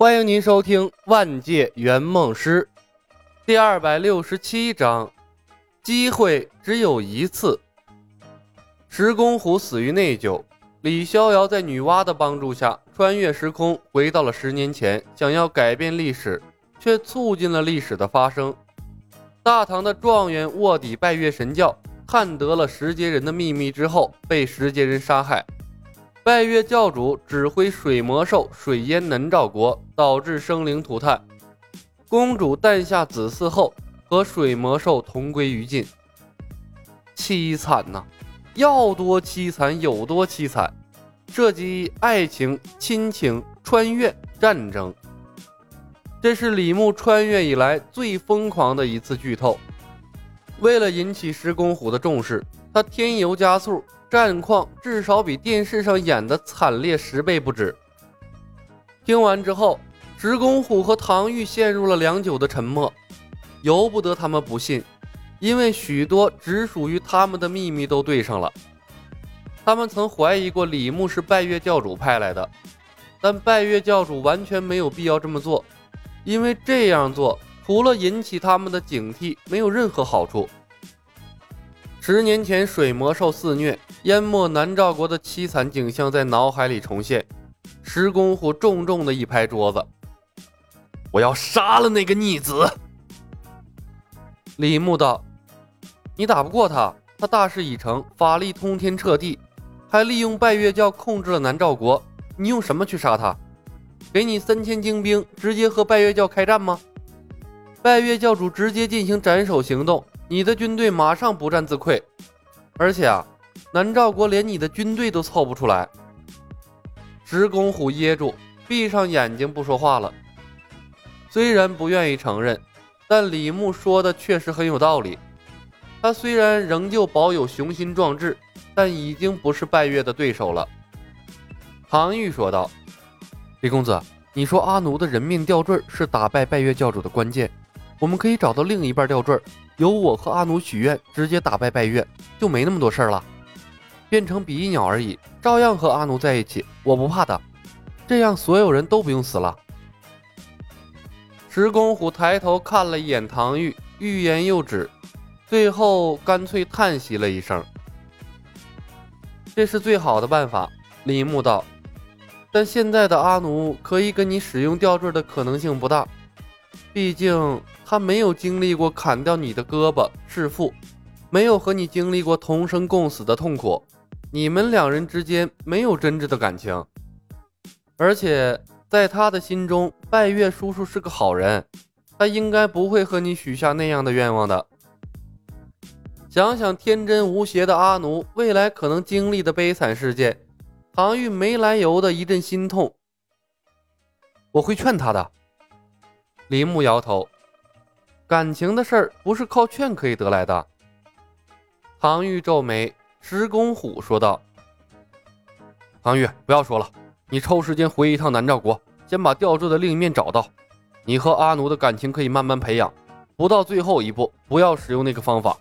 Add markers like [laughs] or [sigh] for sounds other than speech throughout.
欢迎您收听《万界圆梦师》第二百六十七章：机会只有一次。石公虎死于内疚，李逍遥在女娲的帮助下穿越时空，回到了十年前，想要改变历史，却促进了历史的发生。大唐的状元卧底拜月神教，探得了石阶人的秘密之后，被石阶人杀害。拜月教主指挥水魔兽水淹南诏国，导致生灵涂炭。公主诞下子嗣后，和水魔兽同归于尽。凄惨呐，要多凄惨有多凄惨，涉及爱情、亲情、穿越、战争。这是李牧穿越以来最疯狂的一次剧透。为了引起石公虎的重视，他添油加醋。战况至少比电视上演的惨烈十倍不止。听完之后，石公虎和唐玉陷入了良久的沉默。由不得他们不信，因为许多只属于他们的秘密都对上了。他们曾怀疑过李牧是拜月教主派来的，但拜月教主完全没有必要这么做，因为这样做除了引起他们的警惕，没有任何好处。十年前，水魔兽肆虐，淹没南诏国的凄惨景象在脑海里重现。石公虎重重的一拍桌子：“我要杀了那个逆子！”李牧道：“你打不过他，他大势已成，法力通天彻地，还利用拜月教控制了南诏国。你用什么去杀他？给你三千精兵，直接和拜月教开战吗？拜月教主直接进行斩首行动。”你的军队马上不战自溃，而且啊，南诏国连你的军队都凑不出来。石公虎噎住，闭上眼睛不说话了。虽然不愿意承认，但李牧说的确实很有道理。他虽然仍旧保有雄心壮志，但已经不是拜月的对手了。唐玉说道：“李公子，你说阿奴的人命吊坠是打败拜月教主的关键，我们可以找到另一半吊坠。”由我和阿奴许愿，直接打败拜月，就没那么多事儿了。变成比翼鸟而已，照样和阿奴在一起，我不怕的。这样所有人都不用死了。石公虎抬头看了一眼唐玉，欲言又止，最后干脆叹息了一声：“这是最好的办法。”李牧道：“但现在的阿奴可以跟你使用吊坠的可能性不大。”毕竟他没有经历过砍掉你的胳膊弑父，没有和你经历过同生共死的痛苦，你们两人之间没有真挚的感情。而且在他的心中，拜月叔叔是个好人，他应该不会和你许下那样的愿望的。想想天真无邪的阿奴未来可能经历的悲惨事件，唐玉没来由的一阵心痛。我会劝他的。林木摇头，感情的事儿不是靠劝可以得来的。唐玉皱眉，石公虎说道：“唐玉，不要说了，你抽时间回一趟南诏国，先把吊坠的另一面找到。你和阿奴的感情可以慢慢培养，不到最后一步，不要使用那个方法。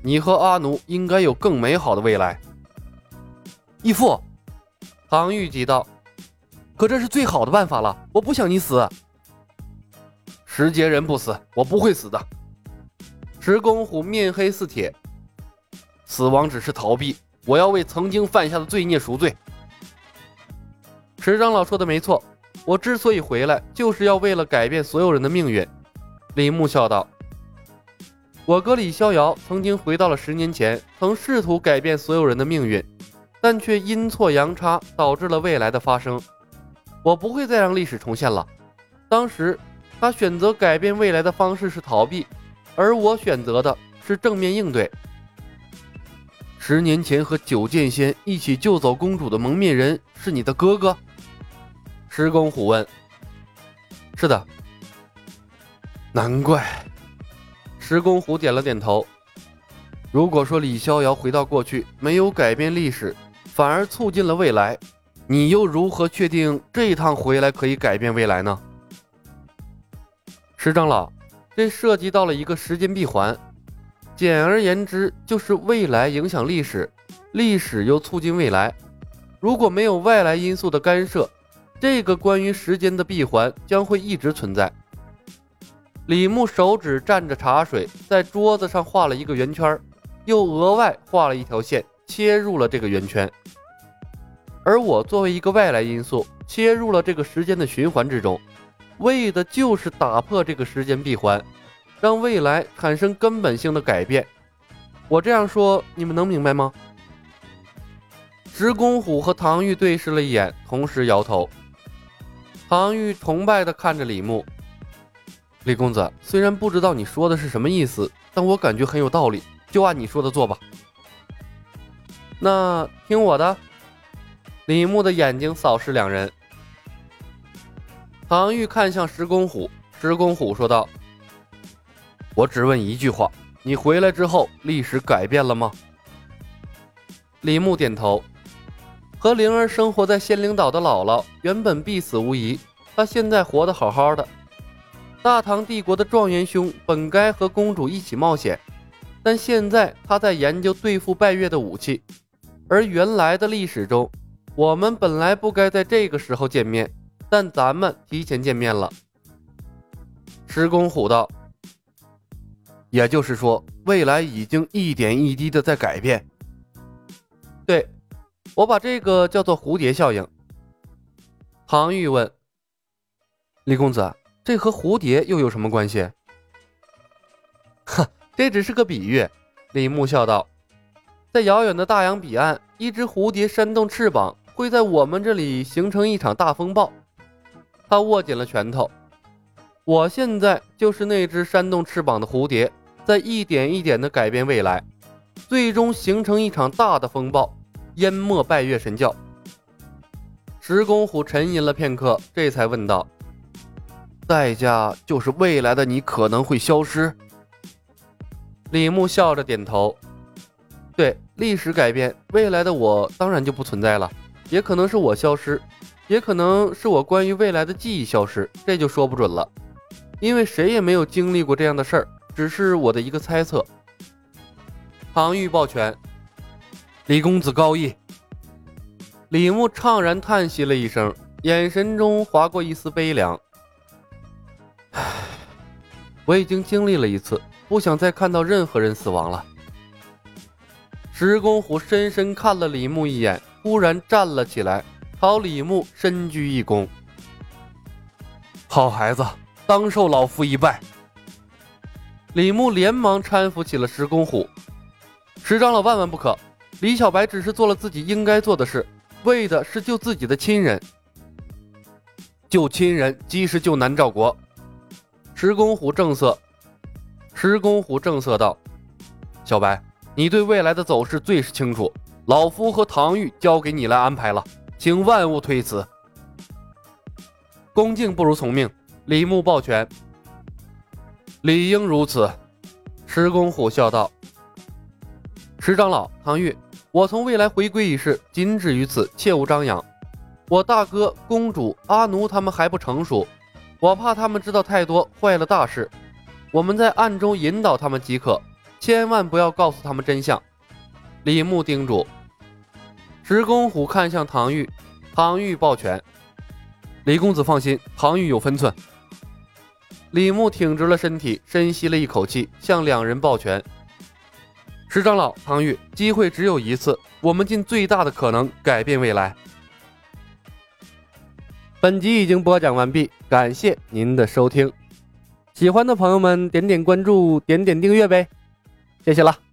你和阿奴应该有更美好的未来。”义父，唐玉急道：“可这是最好的办法了，我不想你死。”石杰人不死，我不会死的。石公虎面黑似铁，死亡只是逃避，我要为曾经犯下的罪孽赎罪。石长老说的没错，我之所以回来，就是要为了改变所有人的命运。李牧笑道：“我哥李逍遥曾经回到了十年前，曾试图改变所有人的命运，但却阴错阳差导致了未来的发生。我不会再让历史重现了。当时。”他选择改变未来的方式是逃避，而我选择的是正面应对。十年前和九剑仙一起救走公主的蒙面人是你的哥哥？石公虎问。是的。难怪。石公虎点了点头。如果说李逍遥回到过去没有改变历史，反而促进了未来，你又如何确定这一趟回来可以改变未来呢？石长老，这涉及到了一个时间闭环，简而言之就是未来影响历史，历史又促进未来。如果没有外来因素的干涉，这个关于时间的闭环将会一直存在。李牧手指蘸着茶水，在桌子上画了一个圆圈，又额外画了一条线，切入了这个圆圈。而我作为一个外来因素，切入了这个时间的循环之中，为的就是打破这个时间闭环，让未来产生根本性的改变。我这样说，你们能明白吗？石公虎和唐玉对视了一眼，同时摇头。唐玉崇拜地看着李牧，李公子，虽然不知道你说的是什么意思，但我感觉很有道理，就按你说的做吧。那听我的。李牧的眼睛扫视两人。唐玉看向石公虎，石公虎说道：“我只问一句话，你回来之后，历史改变了吗？”李牧点头。和灵儿生活在仙灵岛的姥姥原本必死无疑，她现在活得好好的。大唐帝国的状元兄本该和公主一起冒险，但现在他在研究对付拜月的武器。而原来的历史中，我们本来不该在这个时候见面，但咱们提前见面了。石公虎道：“也就是说，未来已经一点一滴的在改变。”对。我把这个叫做蝴蝶效应。唐玉问：“李公子，这和蝴蝶又有什么关系？”“ [laughs] 哈，这只是个比喻。”李牧笑道。“在遥远的大洋彼岸，一只蝴蝶扇动翅膀，会在我们这里形成一场大风暴。”他握紧了拳头。“我现在就是那只扇动翅膀的蝴蝶，在一点一点的改变未来，最终形成一场大的风暴。”淹没拜月神教。石公虎沉吟了片刻，这才问道：“代价就是未来的你可能会消失。”李牧笑着点头：“对，历史改变，未来的我当然就不存在了。也可能是我消失，也可能是我关于未来的记忆消失，这就说不准了。因为谁也没有经历过这样的事儿，只是我的一个猜测。”唐玉抱拳。李公子高义。李牧怅然叹息了一声，眼神中划过一丝悲凉。唉，我已经经历了一次，不想再看到任何人死亡了。石公虎深深看了李牧一眼，忽然站了起来，朝李牧深鞠一躬：“好孩子，当受老夫一拜。”李牧连忙搀扶起了石公虎：“石长老万万不可！”李小白只是做了自己应该做的事，为的是救自己的亲人。救亲人即是救南诏国。石公虎正色，石公虎正色道：“小白，你对未来的走势最是清楚，老夫和唐玉交给你来安排了，请万物推辞。”恭敬不如从命。李牧抱拳，理应如此。石公虎笑道：“石长老，唐玉。”我从未来回归一事，仅止于此，切勿张扬。我大哥、公主、阿奴他们还不成熟，我怕他们知道太多，坏了大事。我们在暗中引导他们即可，千万不要告诉他们真相。李牧叮嘱。石公虎看向唐玉，唐玉抱拳：“李公子放心，唐玉有分寸。”李牧挺直了身体，深吸了一口气，向两人抱拳。石长老，唐玉，机会只有一次，我们尽最大的可能改变未来。本集已经播讲完毕，感谢您的收听。喜欢的朋友们点点关注，点点订阅呗，谢谢了。